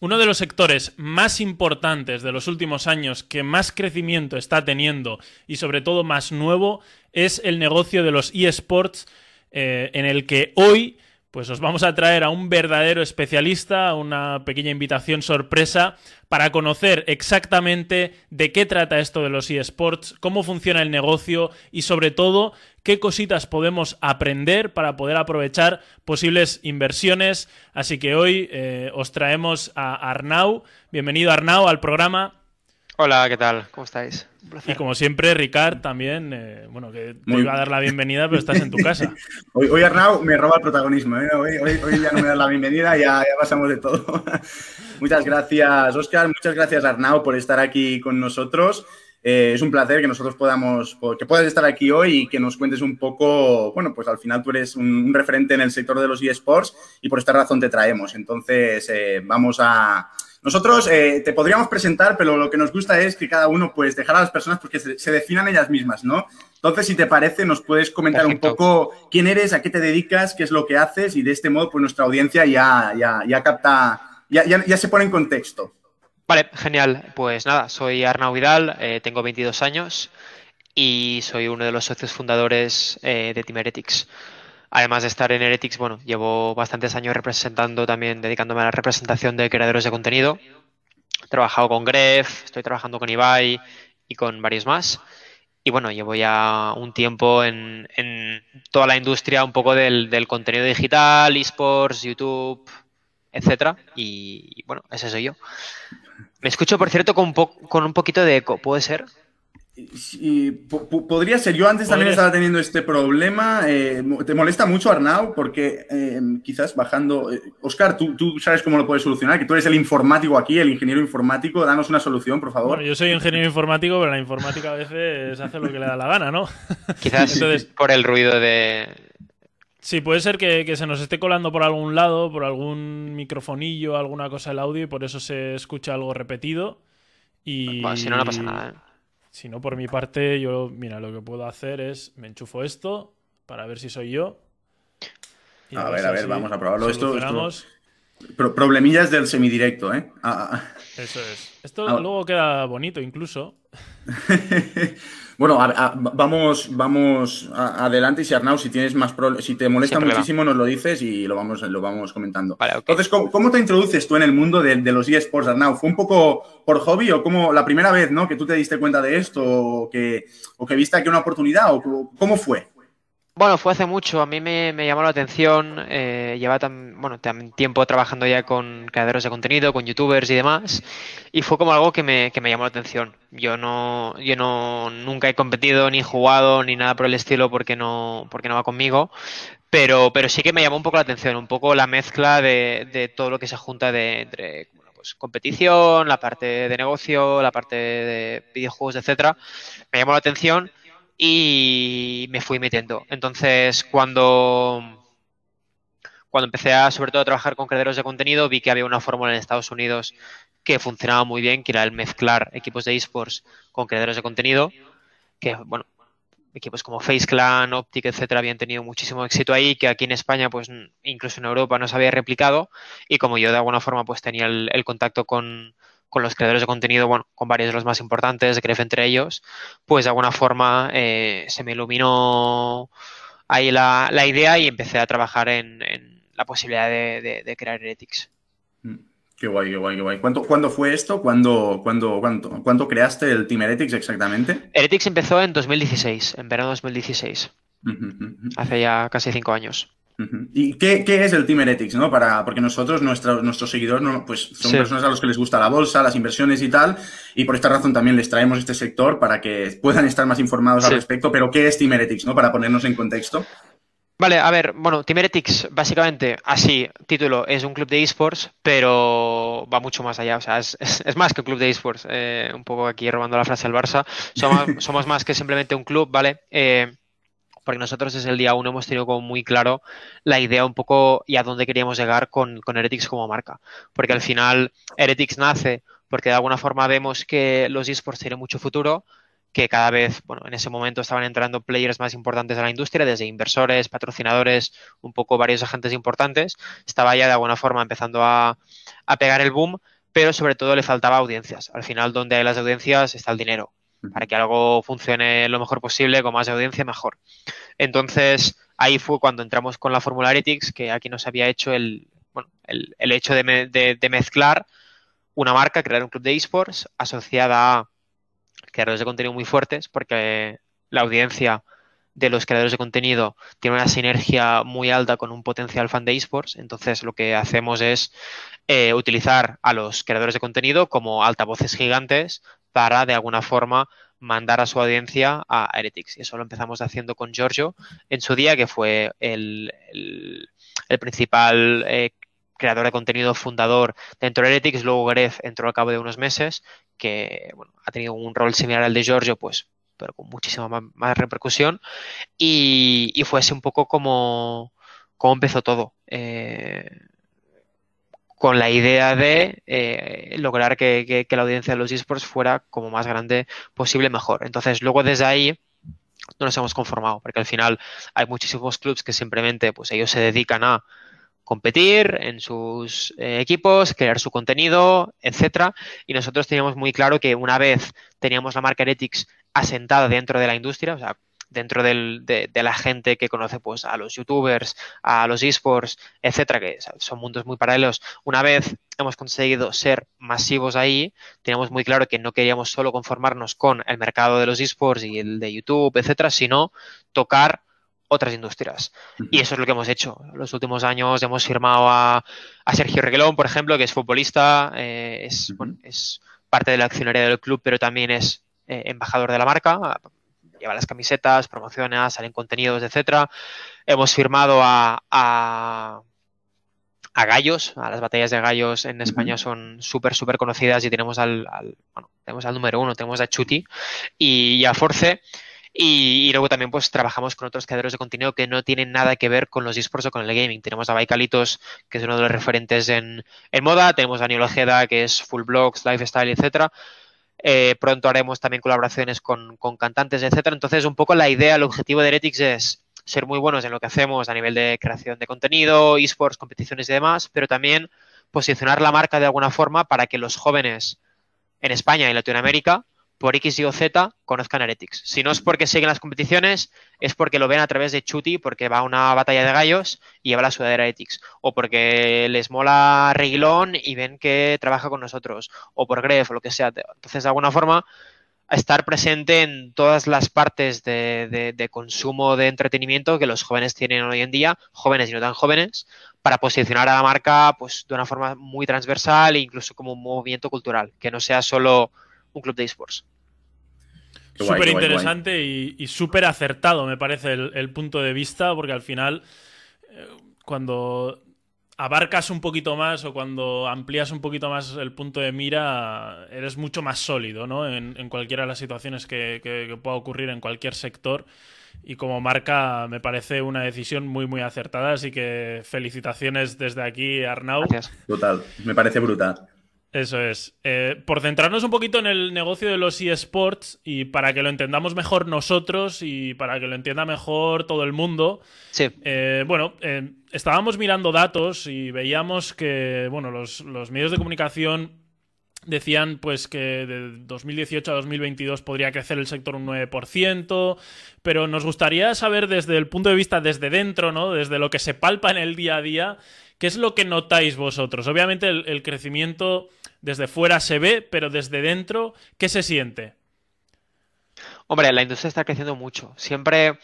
Uno de los sectores más importantes de los últimos años que más crecimiento está teniendo y sobre todo más nuevo es el negocio de los eSports eh, en el que hoy pues os vamos a traer a un verdadero especialista, una pequeña invitación sorpresa para conocer exactamente de qué trata esto de los eSports, cómo funciona el negocio y sobre todo qué cositas podemos aprender para poder aprovechar posibles inversiones. Así que hoy eh, os traemos a Arnau. Bienvenido Arnau al programa. Hola, ¿qué tal? ¿Cómo estáis? Y como siempre, Ricard también, eh, bueno, que te iba a dar la bienvenida, pero estás en tu casa. hoy, Arnau me roba el protagonismo, ¿eh? hoy, ya no me das la bienvenida, ya, ya pasamos de todo. muchas gracias, Oscar, muchas gracias, Arnau, por estar aquí con nosotros. Eh, es un placer que nosotros podamos, que puedas estar aquí hoy y que nos cuentes un poco, bueno, pues al final tú eres un, referente en el sector de los eSports y por esta razón te traemos. Entonces, vamos a nosotros eh, te podríamos presentar, pero lo que nos gusta es que cada uno, pues, dejar a las personas porque se, definan ellas mismas, ¿no? Entonces, si te parece, nos puedes comentar un poco quién eres, a qué te dedicas, qué es lo que haces y de este modo, pues, nuestra audiencia ya, ya, ya capta, ya, ya, se pone en contexto. Vale, genial. Pues nada, soy Arnau Vidal, eh, tengo 22 años y soy uno de los socios fundadores eh, de Team Heretics. Además de estar en Heretics, bueno, llevo bastantes años representando también, dedicándome a la representación de creadores de contenido. He trabajado con Gref, estoy trabajando con Ibai y con varios más. Y bueno, llevo ya un tiempo en, toda la industria un poco del, contenido digital, esports, YouTube, etcétera. Y, bueno, ese soy yo. Me escucho, por cierto, con con un poquito de eco, ¿puede ser? Y podría ser. Yo antes también estaba teniendo este problema. Eh, ¿Te molesta mucho, Arnau? Porque eh, quizás bajando. Eh, Oscar, ¿tú, ¿tú, sabes cómo lo puedes solucionar, que tú eres el informático aquí, el ingeniero informático. Danos una solución, por favor. yo soy ingeniero informático, pero la informática a veces hace lo que le da la gana, ¿no? Quizás Entonces, por el ruido de. Sí, puede ser que, se nos esté colando por algún lado, por algún microfonillo, alguna cosa el audio, y por eso se escucha algo repetido. Y... si no, no pasa nada. ¿eh? Si no, por mi parte, yo, mira, lo que puedo hacer es, me enchufo esto para ver si soy yo. a, ver, a ver, vamos a probarlo. Esto, problemillas del semidirecto, ¿eh? Ah, ah. Eso es. Esto ah. luego queda bonito incluso. Bueno, vamos, vamos adelante y si Arnau, si tienes más si te molesta muchísimo, nos lo dices y lo vamos, lo vamos comentando. Entonces, ¿cómo, te introduces tú en el mundo de, los eSports, Arnau? ¿Fue un poco por hobby o como la primera vez ¿no? que tú te diste cuenta de esto o que, o que viste aquí una oportunidad o cómo fue? Bueno, fue hace mucho. A mí me, llamó la atención. Eh, lleva tan, bueno, tiempo trabajando ya con creadores de contenido, con youtubers y demás. Y fue como algo que me, que me llamó la atención. Yo no, yo no nunca he competido, ni jugado, ni nada por el estilo porque no, porque no va conmigo. Pero, pero sí que me llamó un poco la atención, un poco la mezcla de, de todo lo que se junta de, entre pues, competición, la parte de negocio, la parte de videojuegos, etcétera. Me llamó la atención y me fui metiendo. Entonces, cuando, cuando empecé a, sobre todo, a trabajar con creadores de contenido, vi que había una fórmula en Estados Unidos que funcionaba muy bien, que era el mezclar equipos de esports con creadores de contenido, que, bueno, equipos como FaceClan, Optic, etcétera, habían tenido muchísimo éxito ahí, que aquí en España, pues incluso en Europa no se había replicado, y como yo de alguna forma pues tenía el contacto con, con los creadores de contenido, bueno, con varios de los más importantes, Gref entre ellos, pues de alguna forma eh, se me iluminó ahí la, idea y empecé a trabajar en, la posibilidad de, crear Heretics. Mm, qué guay, qué guay, qué guay. ¿Cuándo, fue esto? ¿Cuándo, cuándo, cuánto, creaste el Team Heretics exactamente? Heretics empezó en 2016, en verano de 2016. Hace ya casi cinco años. ¿Y qué, es el Team Heretics? ¿no? Para, porque nosotros, nuestros seguidores, ¿no? pues son personas a los que les gusta la bolsa, las inversiones y tal, y por esta razón también les traemos este sector para que puedan estar más informados al respecto. Pero, ¿qué es Team Heretics? ¿no? Para ponernos en contexto. Vale, a ver, bueno, Team Heretics, básicamente, así, título, es un club de esports, pero va mucho más allá, o sea, es, más que un club de esports, eh, un poco aquí robando la frase del Barça, somos, somos más que simplemente un club, ¿vale? Eh, porque nosotros desde el día uno hemos tenido como muy claro la idea un poco y a dónde queríamos llegar con, Heretics como marca. Porque al final Heretics nace porque de alguna forma vemos que los esports tienen mucho futuro, que cada vez, bueno, en ese momento estaban entrando players más importantes de la industria, desde inversores, patrocinadores, un poco varios agentes importantes. Estaba ya de alguna forma empezando a, a pegar el boom, pero sobre todo le faltaba audiencias. Al final, donde hay las audiencias está el dinero. Para que algo funcione lo mejor posible, con más audiencia, mejor. Entonces, ahí fue cuando entramos con la Formula Analytics, que aquí nos había hecho el, bueno, el, el hecho de, de, de mezclar una marca, crear un club de esports asociada a creadores de contenido muy fuertes, porque la audiencia de los creadores de contenido tiene una sinergia muy alta con un potencial fan de esports. Entonces, lo que hacemos es eh, utilizar a los creadores de contenido como altavoces gigantes para, de alguna forma, mandar a su audiencia a Heretics. Y eso lo empezamos haciendo con Giorgio en su día, que fue el, el, principal eh, creador de contenido fundador dentro de Heretics. Luego Gref entró al cabo de unos meses, que bueno, ha tenido un rol similar al de Giorgio, pues pero con muchísima más, repercusión. Y, fue así un poco como, empezó todo. Eh, con la idea de eh, lograr que, la audiencia de los esports fuera como más grande posible, mejor. Entonces, luego desde ahí no nos hemos conformado, porque al final hay muchísimos clubs que simplemente pues ellos se dedican a competir en sus eh, equipos, crear su contenido, etcétera. Y nosotros teníamos muy claro que una vez teníamos la marca Heretics asentada dentro de la industria, o sea, dentro del, de, de, la gente que conoce pues a los youtubers, a los esports, etcétera, que son mundos muy paralelos. Una vez hemos conseguido ser masivos ahí, teníamos muy claro que no queríamos solo conformarnos con el mercado de los esports y el de YouTube, etcétera, sino tocar otras industrias. Y eso es lo que hemos hecho. En los últimos años hemos firmado a, a Sergio Reguelón, por ejemplo, que es futbolista, eh, es, bueno, es parte de la accionaria del club, pero también es eh, embajador de la marca, lleva las camisetas, promociona, salen contenidos, etcétera. Hemos firmado a, a, a, Gallos, a las batallas de Gallos en España son súper, súper conocidas y tenemos al, al, bueno, tenemos al número uno, tenemos a Chuti y, y a Force. Y, y, luego también pues trabajamos con otros creadores de contenido que no tienen nada que ver con los esports o con el gaming. Tenemos a Baikalitos, que es uno de los referentes en, en moda, tenemos a Daniel Ojeda, que es full blogs, lifestyle, etcétera. Eh, pronto haremos también colaboraciones con, con cantantes, etcétera. Entonces, un poco la idea, el objetivo de Heretics es ser muy buenos en lo que hacemos a nivel de creación de contenido, esports, competiciones y demás, pero también posicionar la marca de alguna forma para que los jóvenes en España y Latinoamérica por X, Y o Z conozcan Heretics. Si no es porque siguen las competiciones, es porque lo ven a través de Chuti, porque va a una batalla de gallos y lleva la sudadera Heretics. O porque les mola Reguilón y ven que trabaja con nosotros. O por Gref o lo que sea. Entonces, de alguna forma, estar presente en todas las partes de, de, de, consumo de entretenimiento que los jóvenes tienen hoy en día, jóvenes y no tan jóvenes, para posicionar a la marca pues, de una forma muy transversal e incluso como un movimiento cultural, que no sea solo un club de esports. Súper interesante y, y súper acertado, me parece, el, el, punto de vista, porque al final, eh, cuando abarcas un poquito más o cuando amplías un poquito más el punto de mira, eres mucho más sólido, ¿no? En, en cualquiera de las situaciones que, que, que, pueda ocurrir en cualquier sector. Y como marca, me parece una decisión muy, muy acertada. Así que felicitaciones desde aquí, Arnau. Gracias. Total, me parece brutal. Eso es. Eh, por centrarnos un poquito en el negocio de los eSports y para que lo entendamos mejor nosotros y para que lo entienda mejor todo el mundo. Sí. Eh, bueno, eh, estábamos mirando datos y veíamos que, bueno, los, los, medios de comunicación decían pues que de 2018 a 2022 podría crecer el sector un 9%, pero nos gustaría saber desde el punto de vista desde dentro, ¿no? Desde lo que se palpa en el día a día, ¿qué es lo que notáis vosotros? Obviamente el, crecimiento desde fuera se ve, pero desde dentro, ¿qué se siente? Hombre, la industria está creciendo mucho. Siempre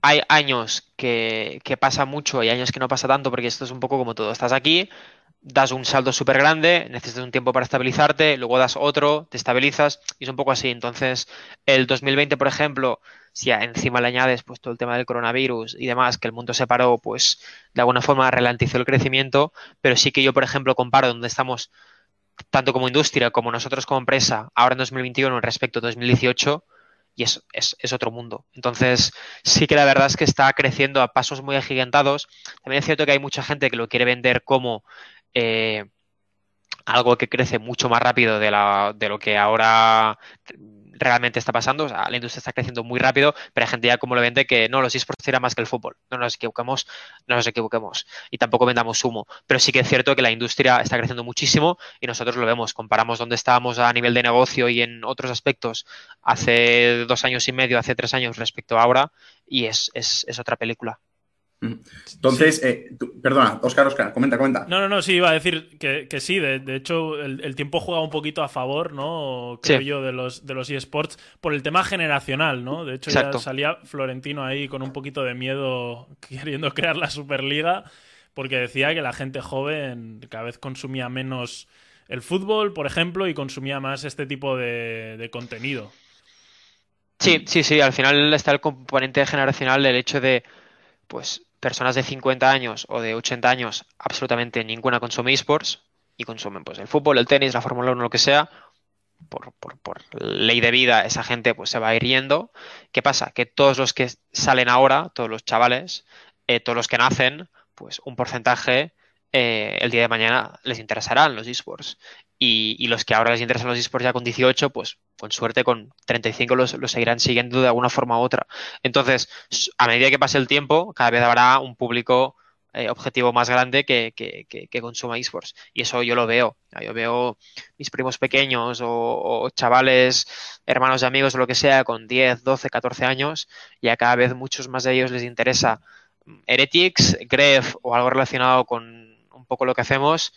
hay años que, que, pasa mucho y años que no pasa tanto, porque esto es un poco como todo. Estás aquí, das un salto súper grande, necesitas un tiempo para estabilizarte, luego das otro, te estabilizas, y es un poco así. Entonces, el 2020, por ejemplo, si encima le añades pues todo el tema del coronavirus y demás, que el mundo se paró, pues de alguna forma ralentizó el crecimiento, pero sí que yo, por ejemplo, comparo donde estamos tanto como industria como nosotros como empresa, ahora en 2021 respecto a 2018, y es, es, es, otro mundo. Entonces, sí que la verdad es que está creciendo a pasos muy agigantados. También es cierto que hay mucha gente que lo quiere vender como eh, algo que crece mucho más rápido de, la, de lo que ahora realmente está pasando. O sea, la industria está creciendo muy rápido, pero hay gente ya como lo vende que no, los esports tiran más que el fútbol. No nos equivoquemos, no nos equivoquemos. Y tampoco vendamos humo. Pero sí que es cierto que la industria está creciendo muchísimo y nosotros lo vemos. Comparamos dónde estábamos a nivel de negocio y en otros aspectos hace dos años y medio, hace tres años respecto a ahora, y es, es, es otra película. Entonces, eh, perdona, Oscar, Oscar, comenta, comenta. No, no, no, sí, iba a decir que, sí, de, hecho el, tiempo juega un poquito a favor, ¿no? Creo yo, de los, de los eSports por el tema generacional, ¿no? De hecho, ya salía Florentino ahí con un poquito de miedo queriendo crear la Superliga, porque decía que la gente joven cada vez consumía menos el fútbol, por ejemplo, y consumía más este tipo de, de contenido. Sí, sí, sí, al final está el componente generacional, el hecho de, pues, personas de 50 años o de 80 años, absolutamente ninguna consume esports y consumen pues el fútbol, el tenis, la Fórmula 1, lo que sea. Por, ley de vida, esa gente pues se va a. ¿Qué pasa? Que todos los que salen ahora, todos los chavales, eh, todos los que nacen, pues un porcentaje eh, el día de mañana les interesarán los esports. Y, los que ahora les interesan los esports ya con 18, pues con suerte con 35 los, los seguirán siguiendo de alguna forma u otra. Entonces, a medida que pase el tiempo, cada vez habrá un público eh, objetivo más grande que, que, consuma esports. Y eso yo lo veo. Yo veo mis primos pequeños o, chavales, hermanos de amigos o lo que sea, con 10, 12, 14 años, y a cada vez muchos más de ellos les interesa Heretics, Gref o algo relacionado con un poco lo que hacemos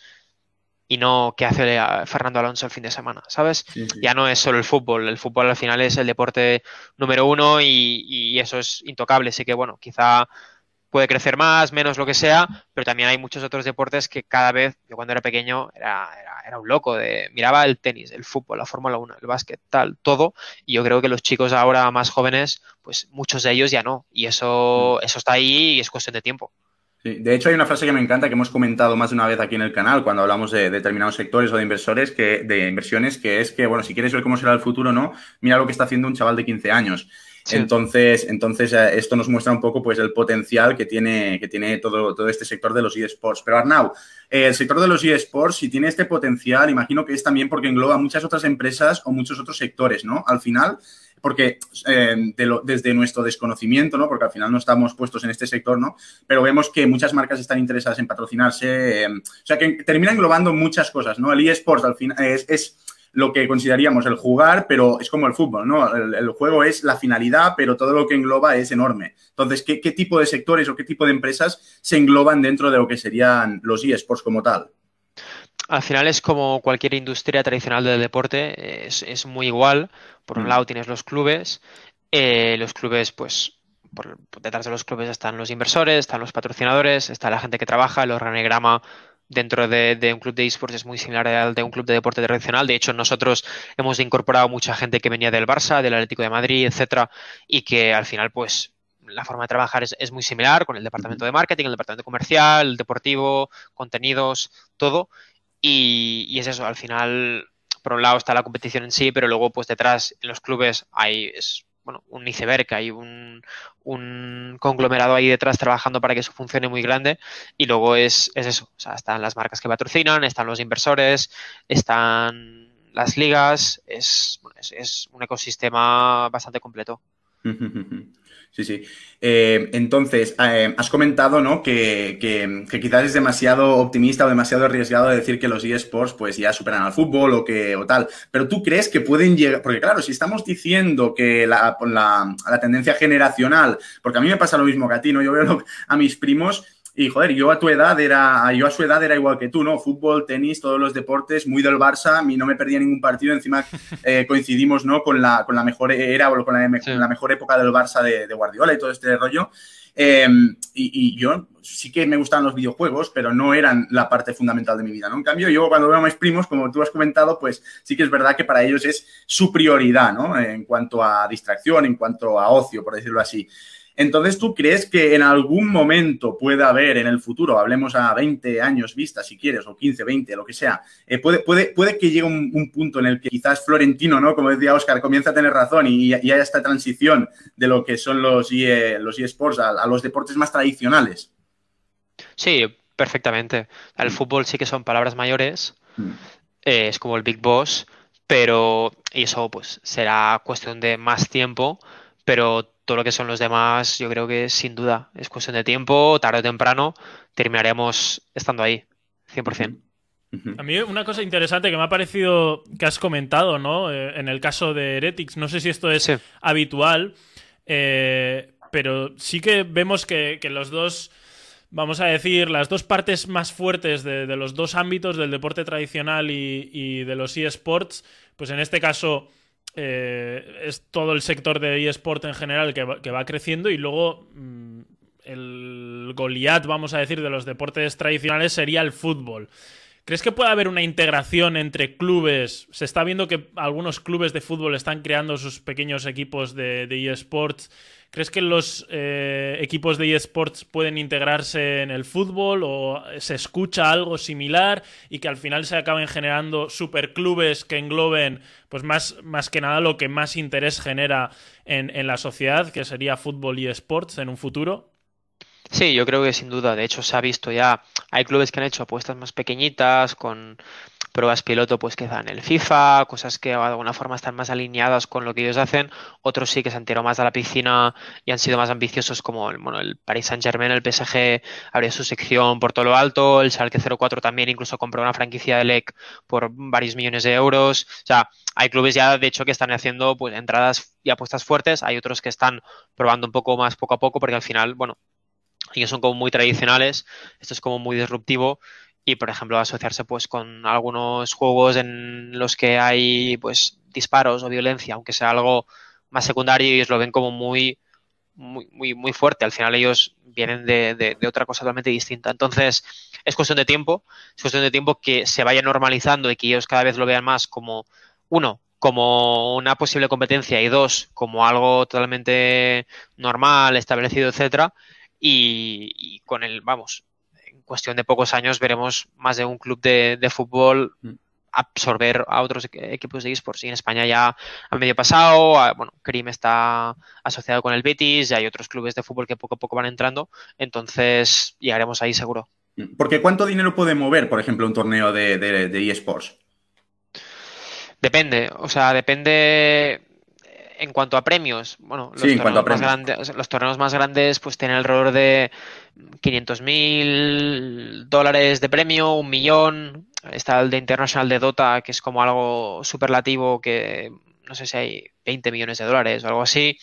y no qué hace Fernando Alonso el fin de semana, ¿sabes? Ya no es solo el fútbol, el fútbol al final es el deporte número uno y, eso es intocable, así que bueno, quizá puede crecer más, menos, lo que sea, pero también hay muchos otros deportes que cada vez, yo cuando era pequeño era, era, un loco, de miraba el tenis, el fútbol, la Fórmula 1, el básquet, tal, todo, y yo creo que los chicos ahora más jóvenes, pues muchos de ellos ya no, y eso, mm. eso está ahí y es cuestión de tiempo. De hecho, hay una frase que me encanta que hemos comentado más de una vez aquí en el canal cuando hablamos de determinados sectores o de inversores, que, de inversiones, que es que, bueno, si quieres ver cómo será el futuro, ¿no? Mira lo que está haciendo un chaval de 15 años. Entonces, entonces eh, esto nos muestra un poco pues, el potencial que tiene, que tiene todo, todo este sector de los eSports. Pero Arnau, eh, el sector de los eSports, si tiene este potencial, imagino que es también porque engloba muchas otras empresas o muchos otros sectores, ¿no? Al final, porque eh, desde nuestro desconocimiento, ¿no? Porque al final no estamos puestos en este sector, ¿no? Pero vemos que muchas marcas están interesadas en patrocinarse, eh, o sea, que termina englobando muchas cosas, ¿no? El eSports al final es, lo que consideraríamos el jugar, pero es como el fútbol, ¿no? El, juego es la finalidad, pero todo lo que engloba es enorme. Entonces, ¿qué, ¿qué, tipo de sectores o qué tipo de empresas se engloban dentro de lo que serían los eSports como tal? Al final es como cualquier industria tradicional del deporte, es, muy igual. Por un mm. lado tienes los clubes, eh, los clubes pues por, detrás de los clubes están los inversores, están los patrocinadores, está la gente que trabaja, el organigrama dentro de, un club de esports es muy similar al de un club de deporte tradicional. De hecho, nosotros hemos incorporado mucha gente que venía del Barça, del Atlético de Madrid, etcétera, y que al final, pues, la forma de trabajar es, es, muy similar con el departamento de marketing, el departamento comercial, el deportivo, contenidos, todo. Y, es eso, al final, por un lado está la competición en sí, pero luego pues detrás en los clubes hay es, bueno, un iceberg, hay un, conglomerado ahí detrás trabajando para que eso funcione muy grande y luego es, es eso, o sea, están las marcas que patrocinan, están los inversores, están las ligas, es, es, es un ecosistema bastante completo. Sí, sí. Eh, entonces, eh, has comentado, ¿no? Que, que, quizás es demasiado optimista o demasiado arriesgado decir que los eSports pues ya superan al fútbol o que o tal. Pero tú crees que pueden llegar, porque claro, si estamos diciendo que la, la, la tendencia generacional, porque a mí me pasa lo mismo que a ti, ¿no? Yo veo a mis primos y joder, yo a tu edad era, yo a su edad era igual que tú, ¿no? Fútbol, tenis, todos los deportes, muy del Barça, y no me perdía ningún partido. Encima eh, coincidimos, ¿no? Con la, con la mejor era o con la, la mejor época del Barça de, Guardiola y todo este rollo. Em, y, yo sí que me gustaban los videojuegos, pero no eran la parte fundamental de mi vida, ¿no? En cambio, yo cuando veo a mis primos, como tú has comentado, pues sí que es verdad que para ellos es su prioridad, ¿no? En cuanto a distracción, en cuanto a ocio, por decirlo así. Entonces, ¿tú crees que en algún momento puede haber en el futuro, hablemos a 20 años vista, si quieres, o 15, 20, lo que sea, eh, puede, puede, puede que llegue un, punto en el que quizás Florentino, ¿no? Como decía Oscar, comienza a tener razón y, haya esta transición de lo que son los, los eSports a, los deportes más tradicionales? Sí, perfectamente. El mm. fútbol sí que son palabras mayores. Mm. Eh, es como el Big Boss pero y eso pues será cuestión de más tiempo, pero todo lo que son los demás, yo creo que sin duda es cuestión de tiempo, tarde o temprano terminaremos estando ahí, 100%. A mí una cosa interesante que me ha parecido que has comentado, ¿no? Eh, en el caso de Heretics, no sé si esto es habitual, eh, pero sí que vemos que, los dos, vamos a decir, las dos partes más fuertes de, los dos ámbitos, del deporte tradicional y, de los eSports, pues en este caso eh, es todo el sector de eSport en general que va, creciendo y luego mm, el Goliath, vamos a decir, de los deportes tradicionales sería el fútbol. ¿Crees que puede haber una integración entre clubes? Se está viendo que algunos clubes de fútbol están creando sus pequeños equipos de, eSports. ¿Crees que los eh, equipos de eSports pueden integrarse en el fútbol o se escucha algo similar y que al final se acaben generando superclubes que engloben, pues más, más que nada, lo que más interés genera en, en la sociedad, que sería fútbol y eSports en un futuro? Sí, yo creo que sin duda. De hecho, se ha visto ya. Hay clubes que han hecho apuestas más pequeñitas, con pruebas piloto, pues que dan el FIFA, cosas que de alguna forma están más alineadas con lo que ellos hacen. Otros sí que se han tirado más a la piscina y han sido más ambiciosos, como el, bueno, el Paris Saint Germain, el PSG, abrió su sección por todo lo alto. El Schalke 04 también incluso compró una franquicia de LEC por varios millones de euros. O sea, hay clubes ya, de hecho, que están haciendo pues entradas y apuestas fuertes. Hay otros que están probando un poco más poco a poco, porque al final, bueno, ellos son como muy tradicionales, esto es como muy disruptivo y por ejemplo asociarse pues con algunos juegos en los que hay pues disparos o violencia, aunque sea algo más secundario y ellos lo ven como muy muy, muy, muy fuerte. Al final ellos vienen de, de, otra cosa totalmente distinta. Entonces, es cuestión de tiempo, es cuestión de tiempo que se vaya normalizando y que ellos cada vez lo vean más como, uno, como una posible competencia y dos, como algo totalmente normal, establecido, etcétera, y, con el, vamos, en cuestión de pocos años veremos más de un club de, fútbol mm. absorber a otros equipos de esports. Y en España ya a medio pasado, bueno, Crim está asociado con el Betis, y hay otros clubes de fútbol que poco a poco van entrando, entonces llegaremos ahí seguro. Mm. Porque ¿cuánto dinero puede mover, por ejemplo, un torneo de, de eSports? Depende, o sea, depende en cuanto a premios, bueno, los, torneos, más grandes, los torneos más grandes pues tienen alrededor de 500 mil dólares de premio, un millón. Está el de International de Dota, que es como algo superlativo, que no sé si hay 20 millones de dólares o algo así.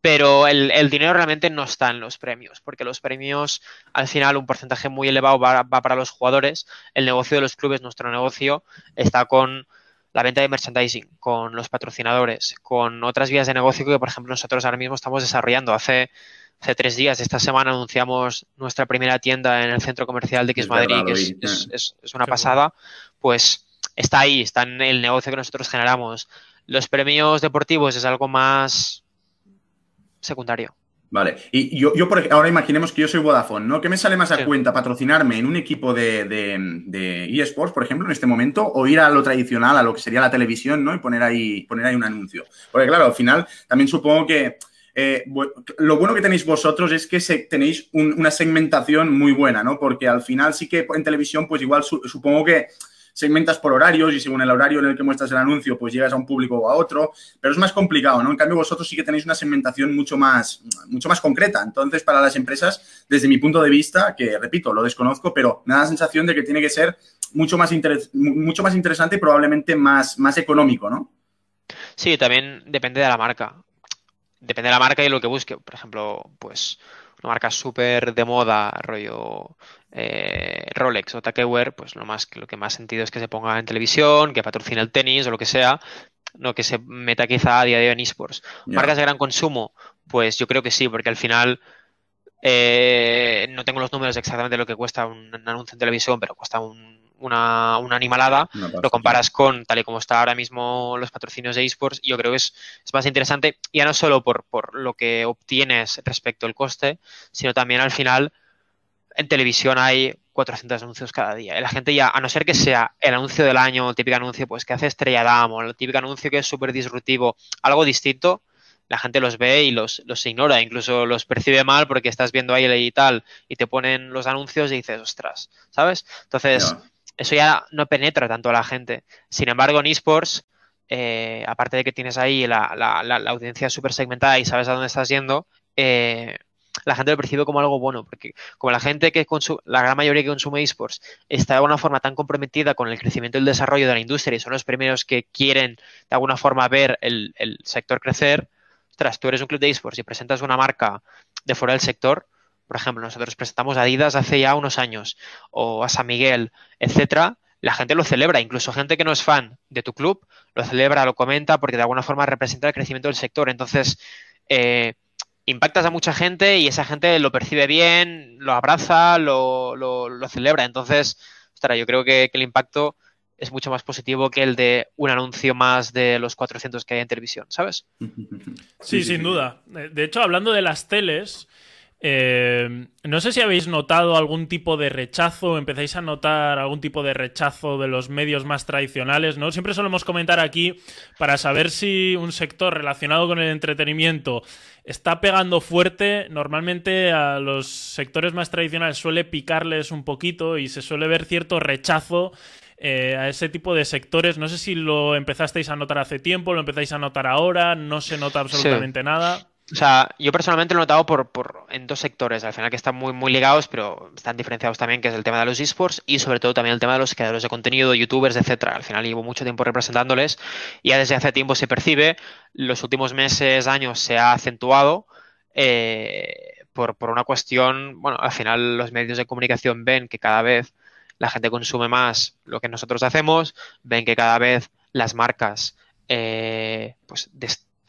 Pero el, dinero realmente no está en los premios, porque los premios, al final, un porcentaje muy elevado va para los jugadores. El negocio de los clubes, nuestro negocio, está con la venta de merchandising, con los patrocinadores, con otras vías de negocio que, por ejemplo, nosotros ahora mismo estamos desarrollando. Hace, hace tres días, esta semana, anunciamos nuestra primera tienda en el centro comercial de X Madrid, que es, una pasada. Pues está ahí, está en el negocio que nosotros generamos. Los premios deportivos es algo más secundario. Vale, y yo, yo por, ahora imaginemos que yo soy Vodafone, ¿no? ¿Qué me sale más a cuenta patrocinarme en un equipo de, de, eSports, por ejemplo, en este momento, o ir a lo tradicional, a lo que sería la televisión, ¿no? Y poner ahí, poner ahí un anuncio. Porque claro, al final también supongo que eh, lo bueno que tenéis vosotros es que tenéis una segmentación muy buena, ¿no? Porque al final sí que en televisión, pues igual supongo que segmentas por horarios y según el horario en el que muestras el anuncio, pues llegas a un público o a otro, pero es más complicado, ¿no? En cambio, vosotros sí que tenéis una segmentación mucho más, mucho más concreta. Entonces, para las empresas, desde mi punto de vista, que repito, lo desconozco, pero me da la sensación de que tiene que ser mucho más, mucho más interesante y probablemente más, más económico, ¿no? Sí, también depende de la marca. Depende de la marca y lo que busque. Por ejemplo, pues una marca súper de moda, rollo eh, Rolex o Takeware, pues lo más lo que más sentido es que se ponga en televisión, que patrocine el tenis o lo que sea, no que se meta quizá a día de hoy en esports. Marcas de gran consumo, pues yo creo que sí, porque al final eh, no tengo los números exactamente de lo que cuesta un, anuncio en televisión, pero cuesta una, animalada. lo comparas con tal y como está ahora mismo los patrocinios de esports, yo creo que es, es más interesante, ya no solo por, por lo que obtienes respecto al coste, sino también al final en televisión hay 400 anuncios cada día. Y la gente ya, a no ser que sea el anuncio del año, el típico anuncio pues que hace Estrella Damo, el típico anuncio que es súper disruptivo, algo distinto, la gente los ve y los, los ignora, incluso los percibe mal porque estás viendo ahí y tal y te ponen los anuncios y dices, ostras, ¿sabes? Entonces, eso ya no penetra tanto a la gente. Sin embargo, en esports eh, aparte de que tienes ahí la, la, la, audiencia súper segmentada y sabes a dónde estás yendo, eh, la gente lo percibe como algo bueno, porque como la gente que consume, la gran mayoría que consume esports está de alguna forma tan comprometida con el crecimiento y el desarrollo de la industria y son los primeros que quieren de alguna forma ver el, el sector crecer, ostras, tú eres un club de esports y presentas una marca de fuera del sector, por ejemplo, nosotros presentamos Adidas hace ya unos años, o a San Miguel, etcétera, la gente lo celebra, incluso gente que no es fan de tu club, lo celebra, lo comenta, porque de alguna forma representa el crecimiento del sector. Entonces, eh, impactas a mucha gente y esa gente lo percibe bien, lo abraza, lo, lo, celebra. Entonces, ostras, yo creo que, el impacto es mucho más positivo que el de un anuncio más de los 400 que hay en televisión, ¿sabes? Sí, sin duda. De hecho, hablando de las teles, eh, no sé si habéis notado algún tipo de rechazo, empezáis a notar algún tipo de rechazo de los medios más tradicionales, ¿no? Siempre solemos comentar aquí para saber si un sector relacionado con el entretenimiento está pegando fuerte. Normalmente a los sectores más tradicionales suele picarles un poquito y se suele ver cierto rechazo eh, a ese tipo de sectores. No sé si lo empezasteis a notar hace tiempo, lo empezáis a notar ahora, no se nota absolutamente nada. O sea, yo personalmente lo he notado por, por, en dos sectores, al final que están muy, muy ligados, pero están diferenciados también, que es el tema de los esports y sobre todo también el tema de los creadores de contenido, youtubers, etcétera. Al final llevo mucho tiempo representándoles y ya desde hace tiempo se percibe, los últimos meses, años se ha acentuado eh, por, por una cuestión, bueno, al final los medios de comunicación ven que cada vez la gente consume más lo que nosotros hacemos, ven que cada vez las marcas eh, pues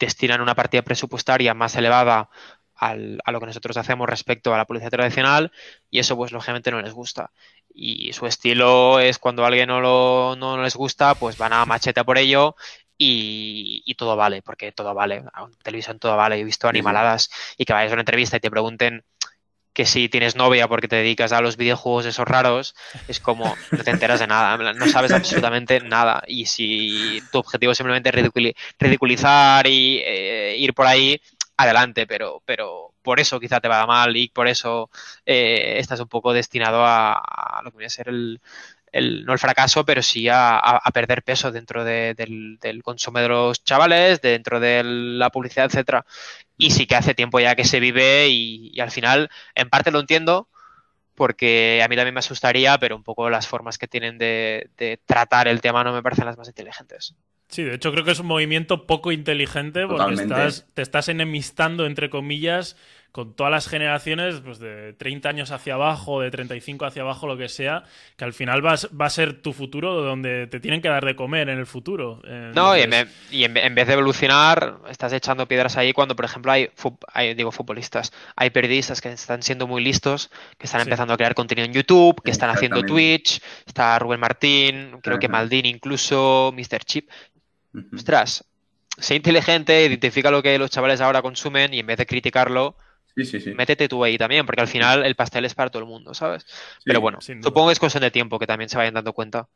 destinan una partida presupuestaria más elevada al, a lo que nosotros hacemos respecto a la publicidad tradicional y eso pues lógicamente no les gusta. Y su estilo es cuando a alguien no, lo, no les gusta, pues van a machete por ello y, y, todo vale, porque todo vale. En televisión todo vale. He visto animaladas y que vayas a una entrevista y te pregunten que si tienes novia porque te dedicas a los videojuegos esos raros, es como no te enteras de nada, no sabes absolutamente nada. Y si tu objetivo es simplemente ridiculizar y eh, ir por ahí, adelante, pero, pero por eso quizá te va mal y por eso eh, estás un poco destinado a, lo que viene a ser el, el, no el fracaso, pero sí a, a perder peso dentro de, del, del, consumo de los chavales, dentro de la publicidad, etcétera y sí que hace tiempo ya que se vive y, al final en parte lo entiendo porque a mí también me asustaría, pero un poco las formas que tienen de, tratar el tema no me parecen las más inteligentes. Sí, de hecho creo que es un movimiento poco inteligente porque estás, te estás enemistando, entre comillas, con todas las generaciones, pues de 30 años hacia abajo, de 35 hacia abajo, lo que sea, que al final va, va a ser tu futuro donde te tienen que dar de comer en el futuro. No, y, en, vez de evolucionar, estás echando piedras ahí cuando, por ejemplo, hay, digo futbolistas, hay periodistas que están siendo muy listos, que están empezando a crear contenido en YouTube, que están haciendo Twitch, está Rubén Martín, creo que Maldini incluso, Mr. Chip. Ostras, sé inteligente, identifica lo que los chavales ahora consumen y en vez de criticarlo, Sí, sí, sí. Métete tú ahí también, porque al final el pastel es para todo el mundo, ¿sabes? Pero bueno, supongo que es cuestión de tiempo que también se vayan dando cuenta.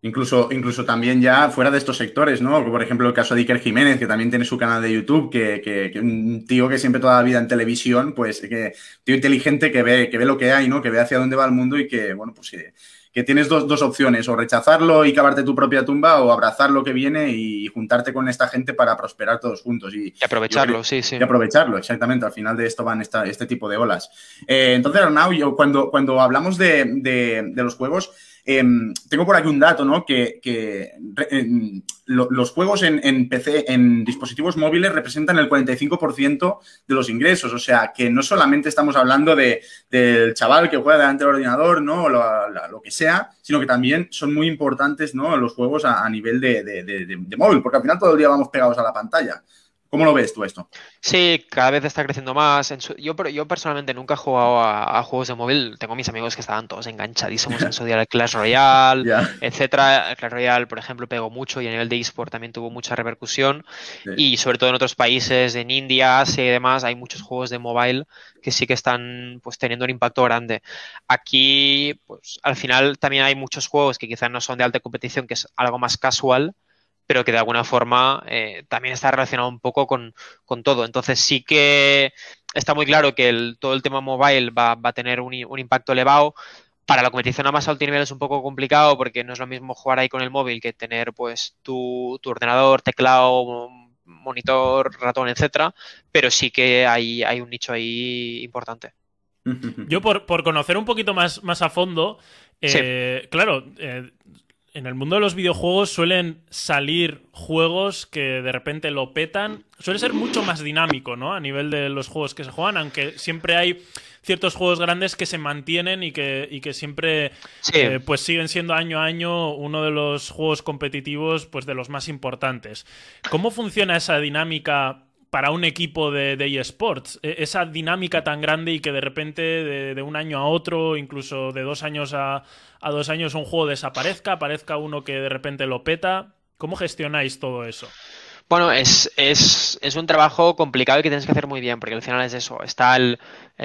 Incluso, incluso también ya fuera de estos sectores, ¿no? Por ejemplo, el caso de Iker Jiménez, que también tiene su canal de YouTube, que, que, un tío que siempre toda la vida en televisión, pues que tío inteligente que ve, que ve lo que hay, ¿no? Que ve hacia dónde va el mundo y que, bueno, pues que, tienes dos, dos, opciones, o rechazarlo y cavarte tu propia tumba, o abrazar lo que viene y juntarte con esta gente para prosperar todos juntos. Y, aprovecharlo, sí, sí. Y aprovecharlo, exactamente. Al final de esto van esta, este tipo de olas. Eh, entonces, Arnau, yo cuando, cuando hablamos de, de, de los juegos, Em, tengo por aquí un dato, ¿no? Que, em, los juegos en, dispositivos móviles, representan el 45% de los ingresos. O sea, que no solamente estamos hablando de, del chaval que juega delante del ordenador, ¿no? Lo, que sea, sino que también son muy importantes, ¿no? Los juegos a, nivel de, de móvil, porque al final todo el día vamos pegados a la pantalla. ¿Cómo lo ves tú esto? Sí, cada vez está creciendo más. yo, yo personalmente nunca he jugado a, juegos de móvil. Tengo mis amigos que estaban todos enganchadísimos en su día al Clash Royale, etcétera. El Clash Royale, por ejemplo, pegó mucho y a nivel de eSport también tuvo mucha repercusión. Y sobre todo en otros países, en India, Asia y demás, hay muchos juegos de mobile que sí que están pues teniendo un impacto grande. Aquí, pues al final también hay muchos juegos que quizás no son de alta competición, que es algo más casual pero que de alguna forma eh, también está relacionado un poco con, todo. Entonces sí que está muy claro que todo el tema mobile va, a tener un, impacto elevado. Para la competición a más alto nivel es un poco complicado porque no es lo mismo jugar ahí con el móvil que tener pues tu, tu ordenador, teclado, monitor, ratón, etcétera, pero sí que hay, hay un nicho ahí importante. Yo por, por conocer un poquito más, más a fondo, eh, claro, eh, en el mundo de los videojuegos suelen salir juegos que de repente lo petan. Suele ser mucho más dinámico, ¿no? A nivel de los juegos que se juegan, aunque siempre hay ciertos juegos grandes que se mantienen y que, que siempre eh, pues siguen siendo año a año uno de los juegos competitivos pues de los más importantes. ¿Cómo funciona esa dinámica para un equipo de, eSports. E, esa dinámica tan grande y que de repente de, un año a otro, incluso de dos años a, a, dos años, un juego desaparezca, aparezca uno que de repente lo peta. ¿Cómo gestionáis todo eso? Bueno, es, es, es, un trabajo complicado y que tienes que hacer muy bien, porque al final es eso. Está el,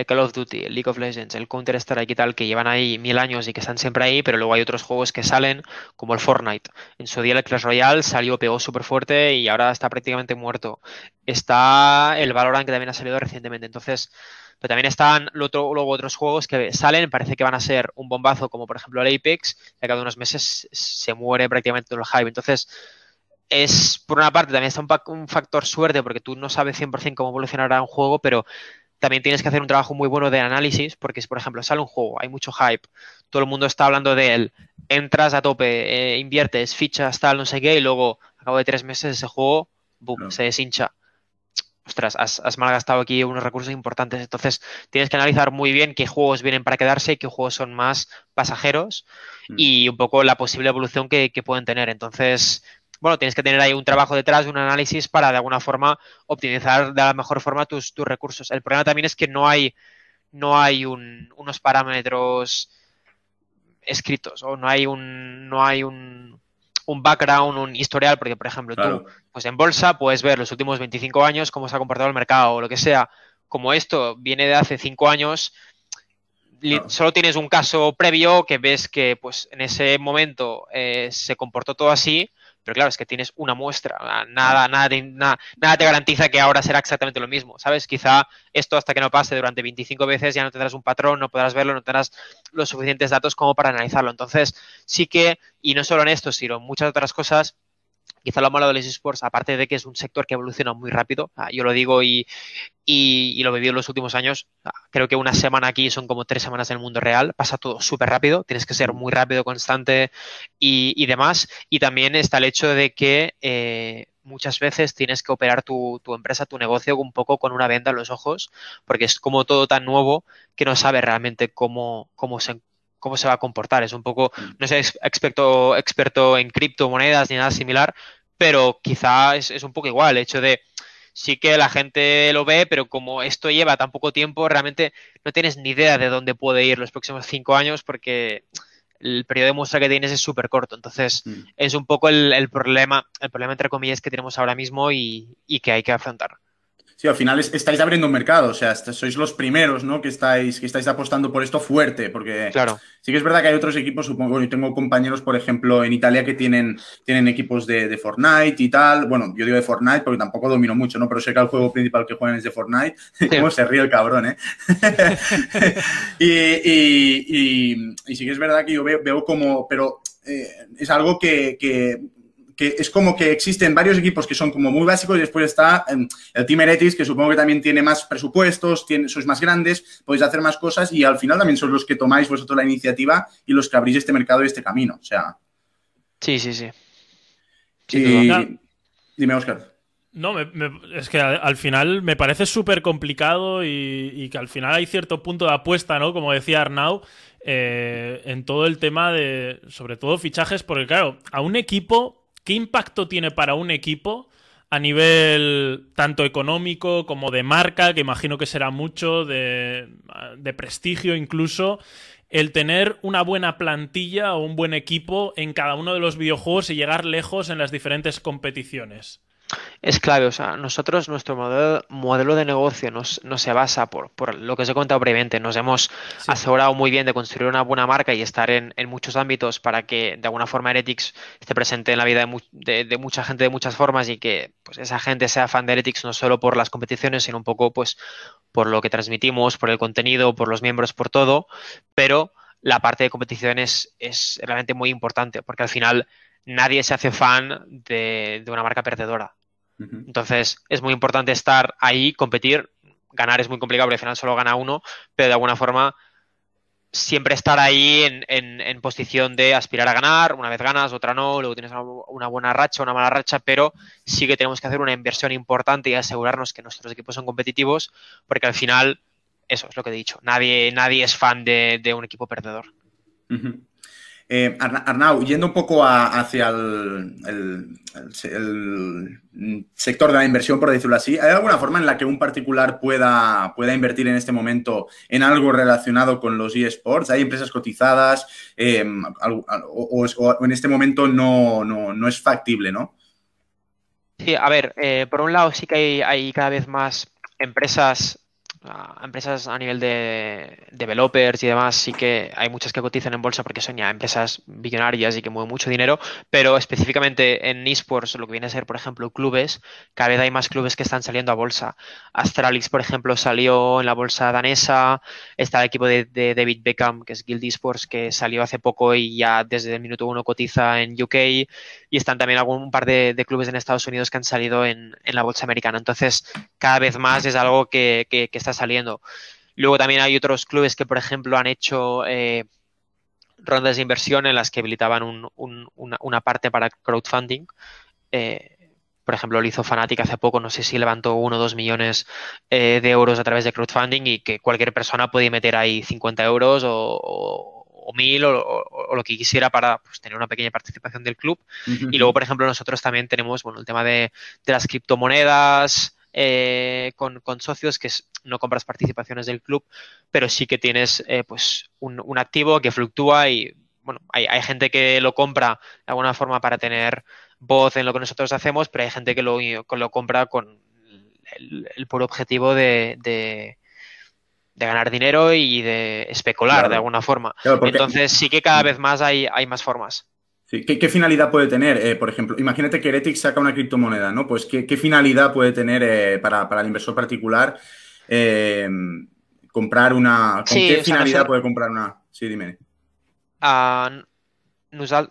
Call of Duty, el League of Legends, el Counter Strike y tal, que llevan ahí mil años y que están siempre ahí, pero luego hay otros juegos que salen, como el Fortnite. En su día el Clash Royale salió, pegó súper fuerte y ahora está prácticamente muerto. Está el Valorant que también ha salido recientemente. Entonces, pero también están luego otros juegos que salen, parece que van a ser un bombazo, como por ejemplo el Apex, a cada unos meses se muere prácticamente todo el hype. Entonces, es, por una parte, también está un, factor suerte porque tú no sabes 100% cómo evolucionará un juego, pero también tienes que hacer un trabajo muy bueno de análisis porque si, por ejemplo, sale un juego, hay mucho hype, todo el mundo está hablando de él, entras a tope, eh, inviertes, fichas, tal, no sé qué, y luego, a cabo de tres meses, ese juego, boom, se deshincha. Ostras, has, has, malgastado aquí unos recursos importantes. Entonces, tienes que analizar muy bien qué juegos vienen para quedarse y qué juegos son más pasajeros mm. y un poco la posible evolución que, que pueden tener. Entonces, bueno, tienes que tener ahí un trabajo detrás, un análisis para de alguna forma optimizar de la mejor forma tus, tus recursos. El problema también es que no hay, no hay unos parámetros escritos o no hay un, no hay un, un background, un historial, porque por ejemplo tú, pues en bolsa puedes ver los últimos 25 años cómo se ha comportado el mercado o lo que sea. Como esto viene de hace 5 años, solo tienes un caso previo que ves que pues en ese momento eh, se comportó todo así pero claro, es que tienes una muestra, nada, nada, nada, nada te garantiza que ahora será exactamente lo mismo, ¿sabes? Quizá esto hasta que no pase durante 25 veces ya no tendrás un patrón, no podrás verlo, no tendrás los suficientes datos como para analizarlo. Entonces, sí que, y no solo en esto, sino en muchas otras cosas, quizá lo malo de los esports, aparte de que es un sector que evoluciona muy rápido, ah, yo lo digo y, y, lo he vivido en los últimos años, ah, creo que una semana aquí son como tres semanas en el mundo real, pasa todo súper rápido, tienes que ser muy rápido, constante y, y, demás. Y también está el hecho de que eh, muchas veces tienes que operar tu, tu, empresa, tu negocio un poco con una venda en los ojos, porque es como todo tan nuevo que no sabes realmente cómo, cómo se cómo se va a comportar. Es un poco, mm. no sé, experto, experto en criptomonedas ni nada similar, pero quizá es, un poco igual, el hecho de sí que la gente lo ve, pero como esto lleva tan poco tiempo, realmente no tienes ni idea de dónde puede ir los próximos cinco años porque el periodo de muestra que tienes es súper corto. Entonces, mm. es un poco el, problema, el problema entre comillas que tenemos ahora mismo y que hay que afrontar. Sí, al final estáis abriendo un mercado, o sea, sois los primeros, ¿no? Que estáis, que estáis apostando por esto fuerte, porque claro. sí que es verdad que hay otros equipos, supongo, yo tengo compañeros, por ejemplo, en Italia que tienen, tienen equipos de, Fortnite y tal. Bueno, yo digo de Fortnite porque tampoco domino mucho, ¿no? Pero sé que el juego principal que juegan es de Fortnite. ¿Cómo se ríe el cabrón, eh? y, sí que es verdad que yo veo, como, pero eh, es algo que que es como que existen varios equipos que son como muy básicos y después está em, el Team Heretics, que supongo que también tiene más presupuestos, tiene, sois más grandes, podéis hacer más cosas y al final también sois los que tomáis vosotros la iniciativa y los que abrís este mercado y este camino. O sea. Sí, sí, sí. Dime, Oscar. No, es que al, final me parece súper complicado y, que al final hay cierto punto de apuesta, ¿no? Como decía Arnau, eh, en todo el tema de, sobre todo fichajes, porque claro, a un equipo ¿Qué impacto tiene para un equipo a nivel tanto económico como de marca, que imagino que será mucho, de, prestigio incluso, el tener una buena plantilla o un buen equipo en cada uno de los videojuegos y llegar lejos en las diferentes competiciones? Es clave, o sea, nosotros, nuestro modelo, modelo de negocio no se basa por, por, lo que os he contado previamente. Nos hemos asegurado muy bien de construir una buena marca y estar en, muchos ámbitos para que de alguna forma Heretics esté presente en la vida de, mucha gente de muchas formas y que pues, esa gente sea fan de Heretics no solo por las competiciones, sino un poco pues por lo que transmitimos, por el contenido, por los miembros, por todo. Pero la parte de competición es, es realmente muy importante, porque al final nadie se hace fan de, una marca perdedora. Entonces, es muy importante estar ahí, competir. Ganar es muy complicado, porque al final solo gana uno, pero de alguna forma siempre estar ahí en, posición de aspirar a ganar. Una vez ganas, otra no, luego tienes una, buena racha, una mala racha, pero sí que tenemos que hacer una inversión importante y asegurarnos que nuestros equipos son competitivos, porque al final, eso es lo que he dicho, nadie, nadie es fan de, un equipo perdedor. Eh, Arnau, yendo un poco hacia el, sector de la inversión, por decirlo así, ¿hay alguna forma en la que un particular pueda, pueda invertir en este momento en algo relacionado con los eSports? ¿Hay empresas cotizadas em, o, en este momento no, es factible, no? Sí, a ver, eh, por un lado sí que hay, hay cada vez más empresas empresas a nivel de developers y demás, sí que hay muchas que cotizan en bolsa porque son ya empresas billonarias y que mueven mucho dinero, pero específicamente en esports, lo que viene a ser, por ejemplo, clubes, cada vez hay más clubes que están saliendo a bolsa. Astralis, por ejemplo, salió en la bolsa danesa, está el equipo de, David Beckham, que es Guild Esports, que salió hace poco y ya desde el minuto uno cotiza en UK, y están también algún par de, clubes en Estados Unidos que han salido en, la bolsa americana. Entonces, cada vez más es algo que está saliendo. Luego también hay otros clubes que, por ejemplo, han hecho eh, rondas de inversión en las que habilitaban una, parte para crowdfunding. Eh, por ejemplo, lo hizo Fanatic hace poco, no sé si levantó uno o dos millones eh, de euros a través de crowdfunding y que cualquier persona puede meter ahí 50 euros o, mil o, lo que quisiera para pues, tener una pequeña participación del club. Y luego, por ejemplo, nosotros también tenemos bueno, el tema de, de las criptomonedas, eh, con, socios que no compras participaciones del club, pero sí que tienes eh, pues un, activo que fluctúa y bueno, hay, gente que lo compra de alguna forma para tener voz en lo que nosotros hacemos, pero hay gente que lo, lo compra con el, puro objetivo de, de, ganar dinero y de especular de alguna forma. Entonces sí que cada vez más hay, hay más formas. ¿Qué, finalidad puede tener? Eh, por ejemplo, imagínate que Heretics saca una criptomoneda, ¿no? Pues ¿qué, finalidad puede tener eh, para, el inversor particular eh, comprar una... ¿Con qué finalidad puede comprar una? Sí, dime. Uh,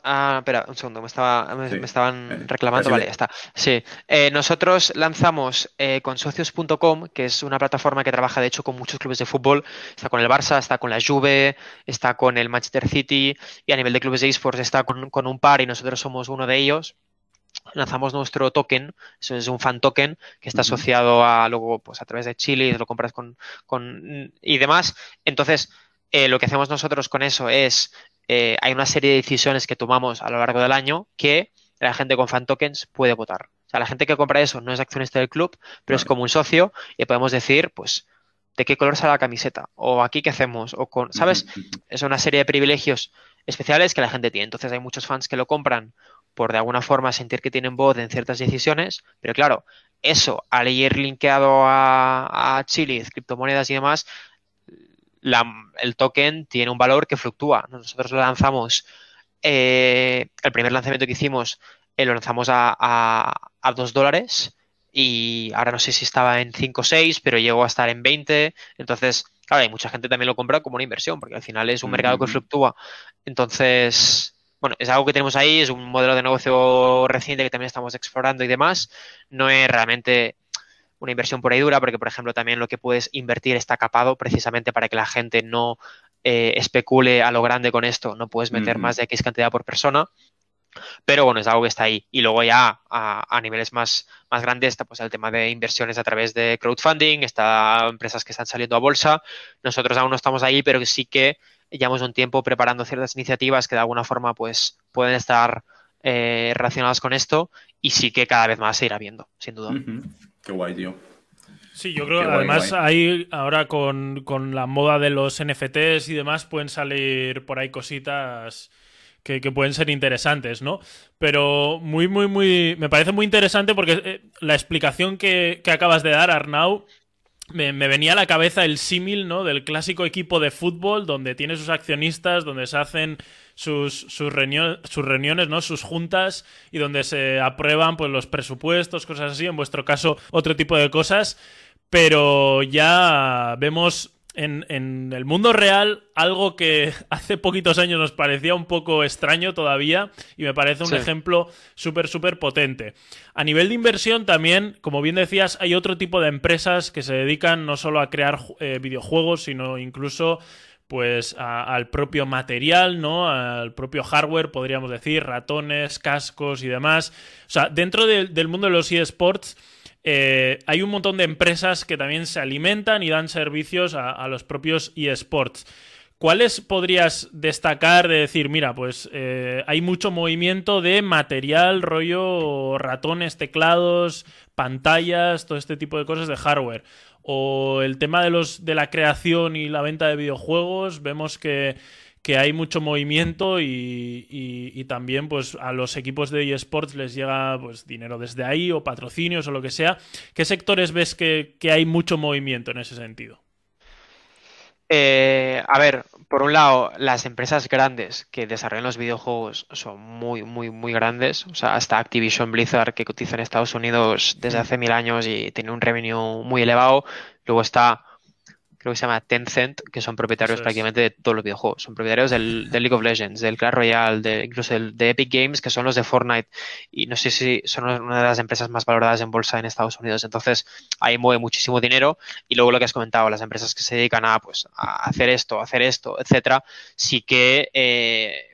Ah, espera, un segundo, me, estaba, me, estaban eh, reclamando. Vale, ya está. Sí. Eh, nosotros lanzamos eh, con socios.com, que es una plataforma que trabaja de hecho con muchos clubes de fútbol. Está con el Barça, está con la Juve, está con el Manchester City y a nivel de clubes de esports está con, un par y nosotros somos uno de ellos lanzamos nuestro token, eso es un fan token que está asociado a luego pues a través de Chile, lo compras con, con y demás. Entonces, lo que hacemos nosotros con eso es eh, hay una serie de decisiones que tomamos a lo largo del año que la gente con fan tokens puede votar. O sea, la gente que compra eso no es accionista del club, pero es como un socio y podemos decir, pues, de qué color sale la camiseta o aquí qué hacemos o con, ¿sabes? Es una serie de privilegios especiales que la gente tiene. Entonces hay muchos fans que lo compran por de alguna forma sentir que tienen voz en ciertas decisiones, pero claro, eso al ir linkeado a, a Chile, criptomonedas y demás, el token tiene un valor que fluctúa. Nosotros lo lanzamos, eh, el primer lanzamiento que hicimos eh, lo lanzamos a, a, 2 dólares y ahora no sé si estaba en 5 o 6, pero llegó a estar en 20. Entonces, claro, hay mucha gente también lo compra como una inversión, porque al final es un mercado que fluctúa. Entonces, bueno, es algo que tenemos ahí, es un modelo de negocio reciente que también estamos explorando y demás. No es realmente una inversión por ahí dura, porque por ejemplo también lo que puedes invertir está capado precisamente para que la gente no eh, especule a lo grande con esto, no puedes meter más de X cantidad por persona. Pero bueno, es algo que está ahí. Y luego ya a, niveles más, más grandes está pues el tema de inversiones a través de crowdfunding, está empresas que están saliendo a bolsa. Nosotros aún no estamos ahí, pero sí que llevamos un tiempo preparando ciertas iniciativas que de alguna forma pues pueden estar eh, relacionadas con esto y sí que cada vez más se irá viendo, sin duda. Qué guay, tío. Sí, yo creo que además ahí ahora con, la moda de los NFTs y demás pueden salir por ahí cositas que, pueden ser interesantes, ¿no? Pero muy, muy, muy... Me parece muy interesante porque eh, la explicación que, acabas de dar, Arnau, me, me, venía a la cabeza el símil, ¿no? Del clásico equipo de fútbol donde tiene sus accionistas, donde se hacen sus, sus, sus reuniones, ¿no? Sus juntas y donde se aprueban pues, los presupuestos, cosas así. En vuestro caso, otro tipo de cosas. Pero ya vemos en, el mundo real algo que hace poquitos años nos parecía un poco extraño todavía y me parece un ejemplo súper, súper potente. A nivel de inversión también, como bien decías, hay otro tipo de empresas que se dedican no solo a crear eh, videojuegos, sino incluso pues al propio material, ¿no? Al propio hardware, podríamos decir, ratones, cascos y demás. O sea, dentro del mundo de los eSports eh, hay un montón de empresas que también se alimentan y dan servicios a, los propios eSports. ¿Cuáles podrías destacar de decir, mira, pues eh, hay mucho movimiento de material, rollo ratones, teclados, pantallas, todo este tipo de cosas de hardware? O el tema de los de la creación y la venta de videojuegos, vemos que que hay mucho movimiento y, también pues a los equipos de eSports les llega pues dinero desde ahí o patrocinios o lo que sea. ¿Qué sectores ves que, hay mucho movimiento en ese sentido? Eh, a ver, por un lado, las empresas grandes que desarrollan los videojuegos son muy, muy, muy grandes. O sea, hasta Activision Blizzard, que cotiza en Estados Unidos desde hace mil años y tiene un revenue muy elevado. Luego está creo que se llama Tencent, que son propietarios prácticamente de todos los videojuegos. Son propietarios del, League of Legends, del Clash Royale, de, incluso de Epic Games, que son los de Fortnite. Y no sé si son una de las empresas más valoradas en bolsa en Estados Unidos. Entonces, ahí mueve muchísimo dinero. Y luego lo que has comentado, las empresas que se dedican a, pues, a hacer esto, a hacer esto, etcétera, sí que eh,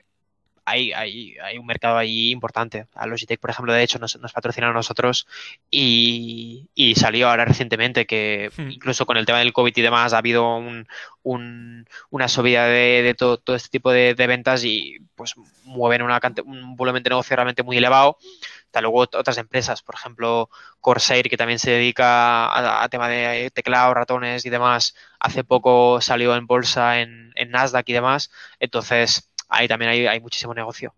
hay, hay, un mercado ahí importante. A Logitech, por ejemplo, de hecho, nos, nos patrocinaron a nosotros y, salió ahora recientemente que hmm. incluso con el tema del COVID y demás ha habido un, una subida de, todo, todo, este tipo de, ventas y pues mueven una, un volumen de negocio realmente muy elevado. Hasta luego otras empresas, por ejemplo, Corsair, que también se dedica a, tema de teclado, ratones y demás, hace poco salió en bolsa en, en Nasdaq y demás. Entonces, ahí también hay, muchísimo negocio.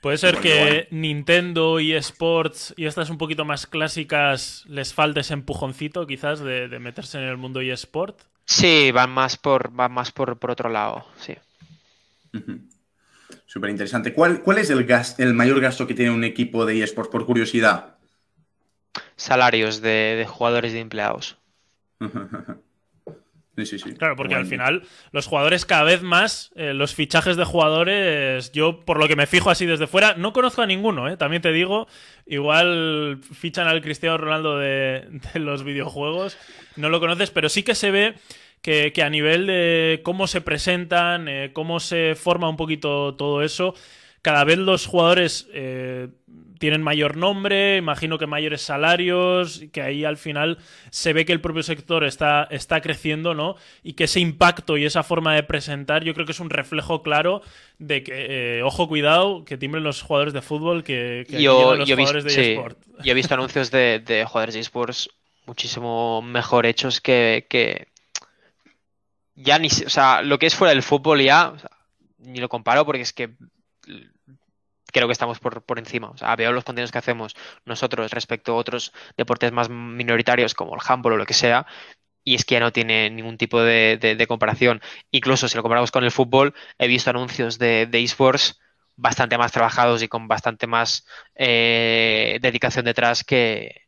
Puede ser que Nintendo y Sports y estas un poquito más clásicas les falte ese empujoncito quizás de, meterse en el mundo eSport. Sí, van más por, van más por, otro lado, sí. Súper interesante. ¿Cuál, ¿Cuál, es el, gas, el mayor gasto que tiene un equipo de eSports, por curiosidad? Salarios de, de jugadores y de empleados. Claro, porque al final los jugadores cada vez más, eh, los fichajes de jugadores, yo por lo que me fijo así desde fuera, no conozco a ninguno, ¿eh? también te digo, igual fichan al Cristiano Ronaldo de, los videojuegos, no lo conoces, pero sí que se ve que, a nivel de cómo se presentan, eh, cómo se forma un poquito todo eso, cada vez los jugadores eh, tienen mayor nombre, imagino que mayores salarios, que ahí al final se ve que el propio sector está, está creciendo, ¿no? Y que ese impacto y esa forma de presentar, yo creo que es un reflejo claro de que, eh, ojo, cuidado, que timbren los jugadores de fútbol que, que yo, los jugadores de eSport. Yo he visto anuncios de, jugadores de eSports muchísimo mejor hechos que, que ya ni, o sea, lo que es fuera del fútbol ya, ni lo comparo porque es que creo que estamos por, por encima. O sea, veo los contenidos que hacemos nosotros respecto a otros deportes más minoritarios como el handball o lo que sea, y es que ya no tiene ningún tipo de, comparación. Incluso si lo comparamos con el fútbol, he visto anuncios de, esports bastante más trabajados y con bastante más eh, dedicación detrás que,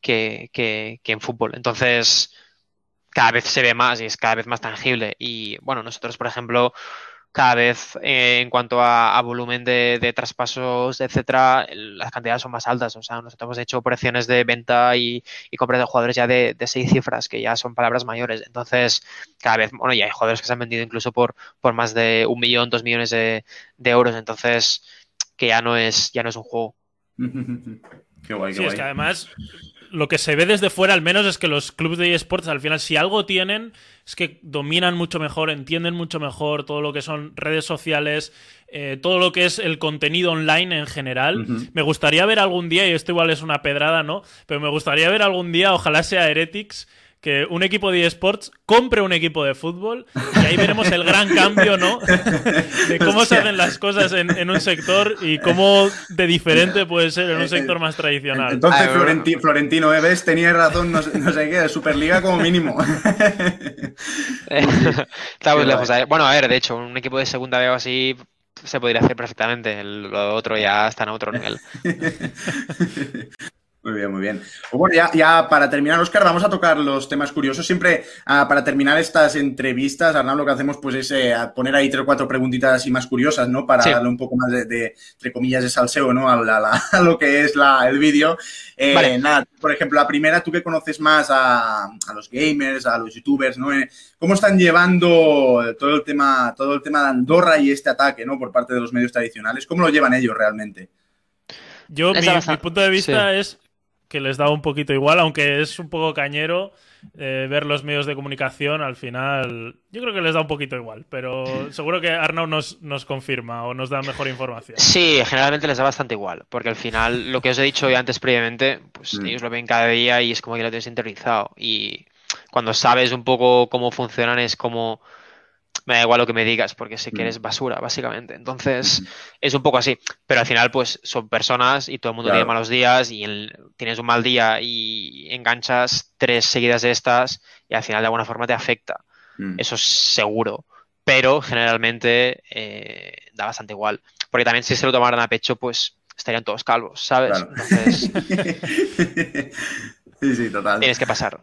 que, que, en fútbol. Entonces, cada vez se ve más y es cada vez más tangible. Y bueno, nosotros, por ejemplo, cada vez eh, en cuanto a, volumen de, traspasos, etcétera, las cantidades son más altas. O sea, nosotros hemos hecho operaciones de venta y, compra de jugadores ya de, seis cifras, que ya son palabras mayores. Entonces, cada vez, bueno, ya hay jugadores que se han vendido incluso por, por más de un millón, dos millones de, euros. Entonces, que ya no es, ya no es un juego. qué guay, qué sí, es que además lo que se ve desde fuera al menos es que los clubes de eSports al final si algo tienen es que dominan mucho mejor, entienden mucho mejor todo lo que son redes sociales, eh, todo lo que es el contenido online en general. Me gustaría ver algún día, y esto igual es una pedrada, ¿no? Pero me gustaría ver algún día, ojalá sea Heretics, que un equipo de eSports compre un equipo de fútbol y ahí veremos el gran cambio, ¿no? de cómo se hacen las cosas en, un sector y cómo de diferente puede ser en un sector más tradicional. Entonces, Florentino Eves tenía razón, no, sé qué, de Superliga como mínimo. Estamos lejos. Bueno, a ver, de hecho, un equipo de segunda veo así se podría hacer perfectamente. El, lo otro ya está en otro nivel. Muy bien, muy bien. Pues bueno, ya, ya, para terminar, Oscar, vamos a tocar los temas curiosos. Siempre uh, para terminar estas entrevistas, Arnau, lo que hacemos pues es eh, poner ahí tres o cuatro preguntitas así más curiosas, ¿no? Para sí. darle un poco más de, de, entre comillas, de salseo, ¿no? A, la, a lo que es la, el vídeo. Eh, vale. Nada, por ejemplo, la primera, tú que conoces más a, a los gamers, a los youtubers, ¿no? Eh, ¿Cómo están llevando todo el tema, todo el tema de Andorra y este ataque, ¿no? Por parte de los medios tradicionales? ¿Cómo lo llevan ellos realmente? Yo, mi, mi, punto de vista sí. es que les da un poquito igual, aunque es un poco cañero eh, ver los medios de comunicación, al final yo creo que les da un poquito igual, pero seguro que Arnaud nos, nos confirma o nos da mejor información. Sí, generalmente les da bastante igual, porque al final lo que os he dicho antes previamente, pues mm. ellos lo ven cada día y es como que lo tienes interiorizado y cuando sabes un poco cómo funcionan es como me da igual lo que me digas, porque sé que eres basura, básicamente. Entonces, es un poco así. Pero al final, pues, son personas y todo el mundo claro. tiene malos días y el, tienes un mal día y enganchas tres seguidas de estas y al final de alguna forma te afecta. Mm. Eso es seguro. Pero generalmente eh, da bastante igual. Porque también si se lo tomaran a pecho, pues estarían todos calvos, ¿sabes? Claro. Entonces, sí, sí, total. Tienes que pasar.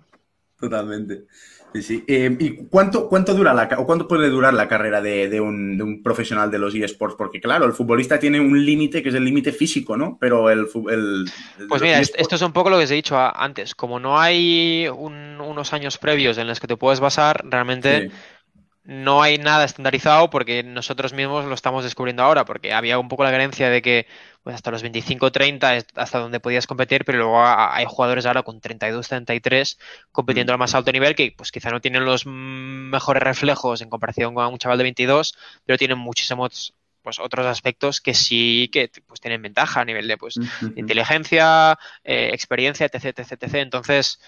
Totalmente. Sí, sí. Eh, ¿Y cuánto, cuánto dura la o cuánto puede durar la carrera de, de, un, de, un, profesional de los eSports? Porque, claro, el futbolista tiene un límite que es el límite físico, ¿no? Pero el. el, el pues mira, esto es un poco lo que os he dicho antes. Como no hay un, unos años previos en los que te puedes basar, realmente. Sí no hay nada estandarizado porque nosotros mismos lo estamos descubriendo ahora, porque había un poco la creencia de que pues hasta los 25-30 es hasta donde podías competir, pero luego hay jugadores ahora con 32-33 compitiendo mm. al más alto nivel que pues quizá no tienen los mejores reflejos en comparación con un chaval de 22, pero tienen muchísimos pues otros aspectos que sí que pues tienen ventaja a nivel de pues inteligencia, eh, experiencia, etc, etc, etc. Entonces,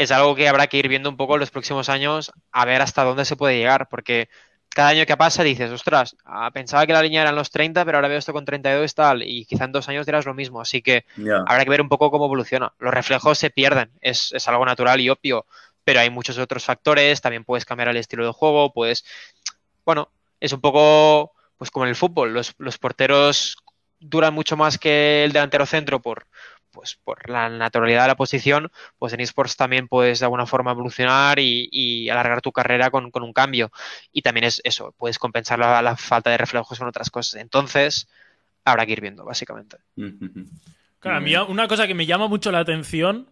es algo que habrá que ir viendo un poco en los próximos años a ver hasta dónde se puede llegar, porque cada año que pasa dices, ostras, ah, pensaba que la línea eran los 30, pero ahora veo esto con 32 tal, y quizá en dos años dirás lo mismo, así que yeah. habrá que ver un poco cómo evoluciona. Los reflejos se pierden, es, es, algo natural y obvio, pero hay muchos otros factores, también puedes cambiar el estilo de juego, puedes, bueno, es un poco pues como en el fútbol, los, los porteros duran mucho más que el delantero centro por, pues por la naturalidad de la posición, pues en esports también puedes de alguna forma evolucionar y, y alargar tu carrera con, con, un cambio. Y también es eso, puedes compensar la, la, falta de reflejos con otras cosas. Entonces, habrá que ir viendo, básicamente. Claro, a mí una cosa que me llama mucho la atención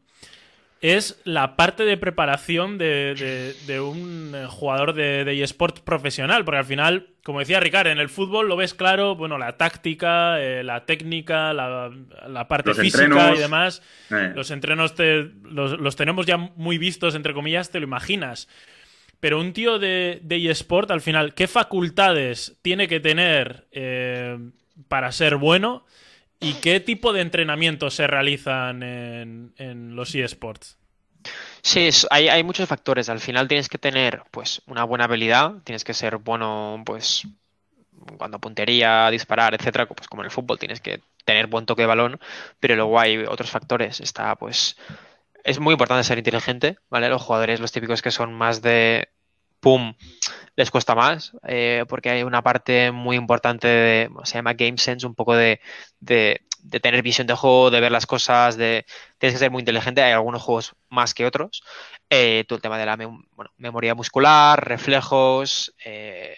es la parte de preparación de, de, de un jugador de, de eSport profesional, porque al final, como decía Ricard, en el fútbol lo ves claro, bueno, la táctica, eh, la técnica, la, la parte los física entrenos, y demás, eh. los entrenos te, los, los, tenemos ya muy vistos, entre comillas, te lo imaginas. Pero un tío de, de eSport, al final, ¿qué facultades tiene que tener eh, para ser bueno? ¿Y qué tipo de entrenamientos se realizan en, los eSports? Sí, hay, hay, muchos factores. Al final tienes que tener pues una buena habilidad, tienes que ser bueno, pues cuando puntería, disparar, etcétera, pues como en el fútbol tienes que tener buen toque de balón, pero luego hay otros factores. Está pues es muy importante ser inteligente, ¿vale? Los jugadores, los típicos que son más de pum, les cuesta más, eh, porque hay una parte muy importante de, se llama game sense, un poco de, de, tener visión de juego, de ver las cosas, de tienes que ser muy inteligente, hay algunos juegos más que otros, eh, todo el tema de la memoria muscular, reflejos, eh,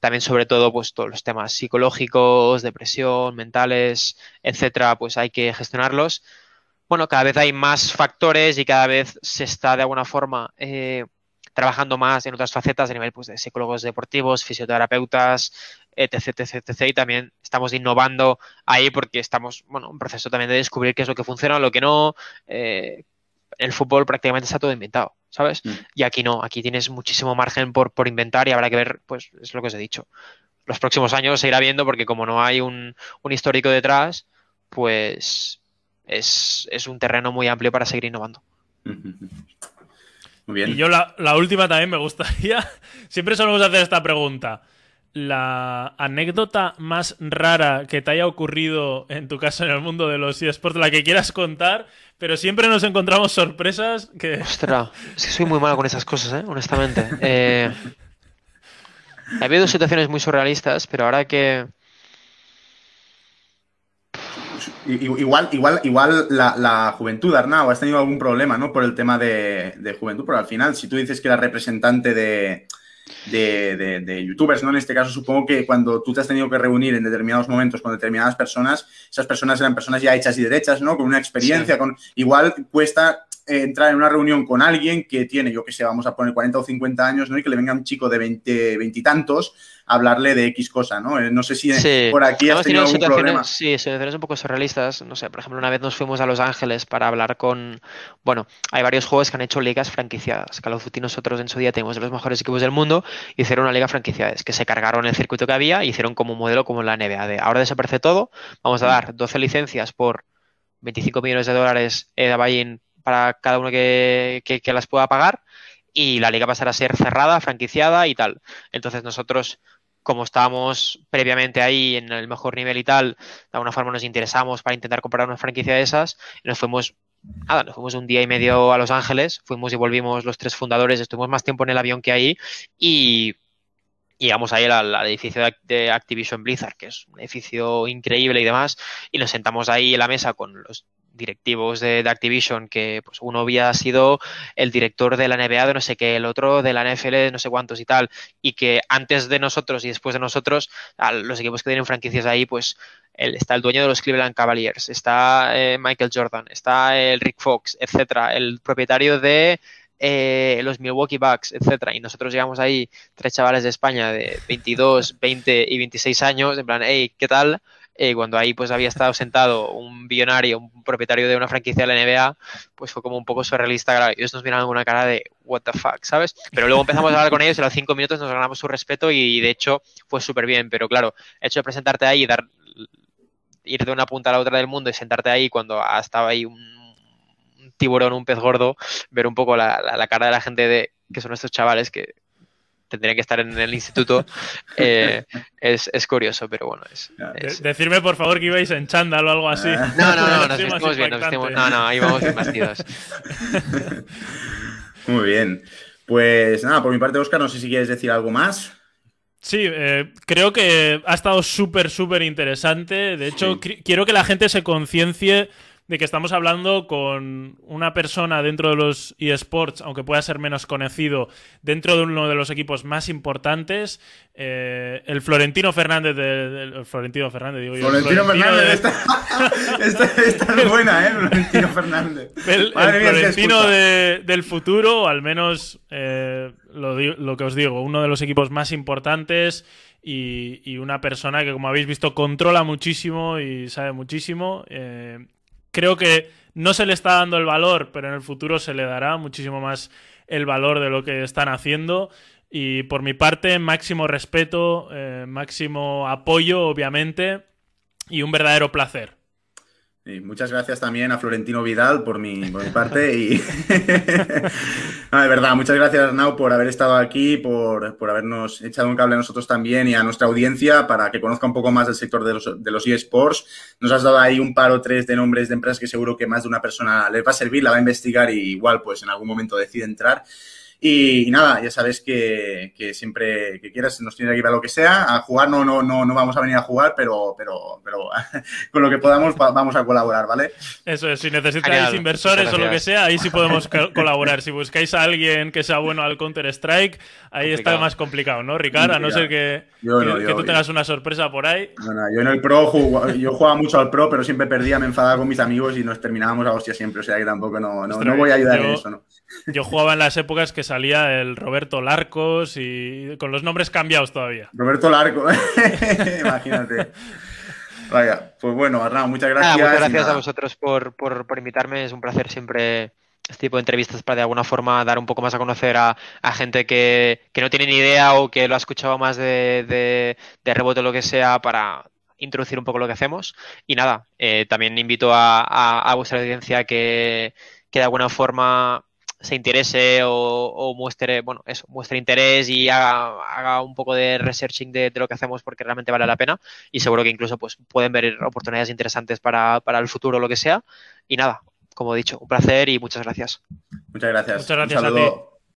también sobre todo pues todos los temas psicológicos, depresión, mentales, etcétera, pues hay que gestionarlos. Bueno, cada vez hay más factores y cada vez se está de alguna forma trabajando más en otras facetas a nivel pues, de psicólogos deportivos, fisioterapeutas, etc, etc, etc. Y también estamos innovando ahí porque estamos, bueno, en proceso también de descubrir qué es lo que funciona, lo que no. Eh, el fútbol prácticamente está todo inventado, ¿sabes? Mm. Y aquí no, aquí tienes muchísimo margen por, por inventar y habrá que ver, pues es lo que os he dicho. Los próximos años se irá viendo porque como no hay un, un histórico detrás, pues es, es, un terreno muy amplio para seguir innovando. Muy bien. Y yo la, la, última también me gustaría. Siempre solemos hacer esta pregunta. La anécdota más rara que te haya ocurrido en tu caso en el mundo de los eSports, la que quieras contar, pero siempre nos encontramos sorpresas que. Ostras, es que soy muy malo con esas cosas, ¿eh? honestamente. Eh, ha habido situaciones muy surrealistas, pero ahora que. Igual, igual, igual la, juventud, Arnau, has tenido algún problema, ¿no? Por el tema de, de juventud, pero al final, si tú dices que eras representante de, de, youtubers, ¿no? En este caso, supongo que cuando tú te has tenido que reunir en determinados momentos con determinadas personas, esas personas eran personas ya hechas y derechas, ¿no? Con una experiencia, con igual cuesta entrar en una reunión con alguien que tiene, yo que sé, vamos a poner 40 o 50 años, ¿no? Y que le venga un chico de 20, 20 y tantos hablarle de X cosa, ¿no? Eh, no sé si por aquí has tenido algún problema. Sí, situaciones un poco surrealistas. No sé, por ejemplo, una vez nos fuimos a Los Ángeles para hablar con... Bueno, hay varios juegos que han hecho ligas franquiciadas. Call of Duty nosotros en su día tenemos de los mejores equipos del mundo, hicieron una liga franquiciada, que se cargaron el circuito que había y hicieron como un modelo como la NBA, de ahora desaparece todo, vamos a dar 12 licencias por 25 millones de dólares de buy para cada uno que, que las pueda pagar y la liga pasará a ser cerrada, franquiciada y tal. Entonces nosotros como estábamos previamente ahí en el mejor nivel y tal, de alguna forma nos interesamos para intentar comprar una franquicia de esas y nos fuimos, nada, nos fuimos un día y medio a Los Ángeles, fuimos y volvimos los tres fundadores, estuvimos más tiempo en el avión que ahí y llegamos ahí al, al, edificio de Activision Blizzard, que es un edificio increíble y demás, y nos sentamos ahí en la mesa con los directivos de, Activision, que pues uno había sido el director de la NBA de no sé qué, el otro de la NFL de no sé cuántos y tal, y que antes de nosotros y después de nosotros, los equipos que tienen franquicias ahí, pues el, está el dueño de los Cleveland Cavaliers, está eh, Michael Jordan, está el Rick Fox, etcétera, el propietario de eh, los Milwaukee Bucks, etcétera, y nosotros llegamos ahí tres chavales de España de 22, 20 y 26 años, en plan, hey, ¿qué tal? Eh, cuando ahí pues había estado sentado un billonario, un propietario de una franquicia de la NBA, pues fue como un poco surrealista. Claro, ellos nos miraban con una cara de what the fuck, ¿sabes? Pero luego empezamos a hablar con ellos y a los cinco minutos nos ganamos su respeto y de hecho fue súper bien. Pero claro, el hecho de presentarte ahí y dar ir de una punta a la otra del mundo y sentarte ahí cuando estaba ahí un, tiburón, un pez gordo, ver un poco la, la, cara de la gente de que son estos chavales que tendría que estar en el instituto, eh, es, es, curioso, pero bueno. Es, Decirme por favor que ibais en chándal o algo así. Ah. No, no, no, nos vestimos bien, nos vestimos, no, no, ahí vamos bien vestidos. Muy bien. Pues nada, por mi parte, Oscar, no sé si quieres decir algo más. Sí, eh, creo que ha estado súper, súper interesante. De hecho, quiero que la gente se conciencie de que estamos hablando con una persona dentro de los eSports, aunque pueda ser menos conocido, dentro de uno de los equipos más importantes, eh, el Florentino Fernández del Florentino Fernández, digo yo. Florentino, Fernández, esta, es buena, ¿eh? Florentino Fernández. El, Florentino del futuro, al menos eh, lo, que os digo, uno de los equipos más importantes. Y, una persona que, como habéis visto, controla muchísimo y sabe muchísimo. Eh, creo que no se le está dando el valor, pero en el futuro se le dará muchísimo más el valor de lo que están haciendo. Y por mi parte, máximo respeto, eh, máximo apoyo, obviamente, y un verdadero placer muchas gracias también a Florentino Vidal por mi, parte. Y no, de verdad, muchas gracias Arnau por haber estado aquí, por, habernos echado un cable a nosotros también y a nuestra audiencia para que conozca un poco más del sector de los, de los eSports. Nos has dado ahí un par o tres de nombres de empresas que seguro que más de una persona les va a servir, la va a investigar y igual pues en algún momento decide entrar. Y, nada, ya sabes que, siempre que quieras nos tienes que ir a lo que sea. A jugar no, no, no, no vamos a venir a jugar, pero, pero, pero con lo que podamos vamos a colaborar, ¿vale? Eso es, si necesitáis inversores o lo que sea, ahí sí podemos colaborar. Si buscáis a alguien que sea bueno al Counter-Strike, ahí está más complicado, ¿no, Ricardo? A no ser que, que, tú tengas una sorpresa por ahí. yo en el Pro yo jugaba mucho al Pro, pero siempre perdía, me enfadaba con mis amigos y nos terminábamos a hostia siempre. O sea que tampoco no, no, voy a ayudar en eso, ¿no? Yo jugaba en las épocas que salía el Roberto Larcos y con los nombres cambiados todavía. Roberto Larco, imagínate. Vaya, pues bueno, Arnau, muchas gracias. muchas gracias a vosotros por, invitarme. Es un placer siempre este tipo de entrevistas para de alguna forma dar un poco más a conocer a, gente que, no tiene ni idea o que lo ha escuchado más de, rebote o lo que sea para introducir un poco lo que hacemos. Y nada, eh, también invito a, vuestra audiencia que, que de alguna forma se interese o, muestre, bueno, eso, muestre interés y haga, un poco de researching de, lo que hacemos porque realmente vale la pena y seguro que incluso pues pueden ver oportunidades interesantes para, para el futuro o lo que sea. Y nada, como he dicho, un placer y muchas gracias. Muchas gracias. Muchas gracias a ti.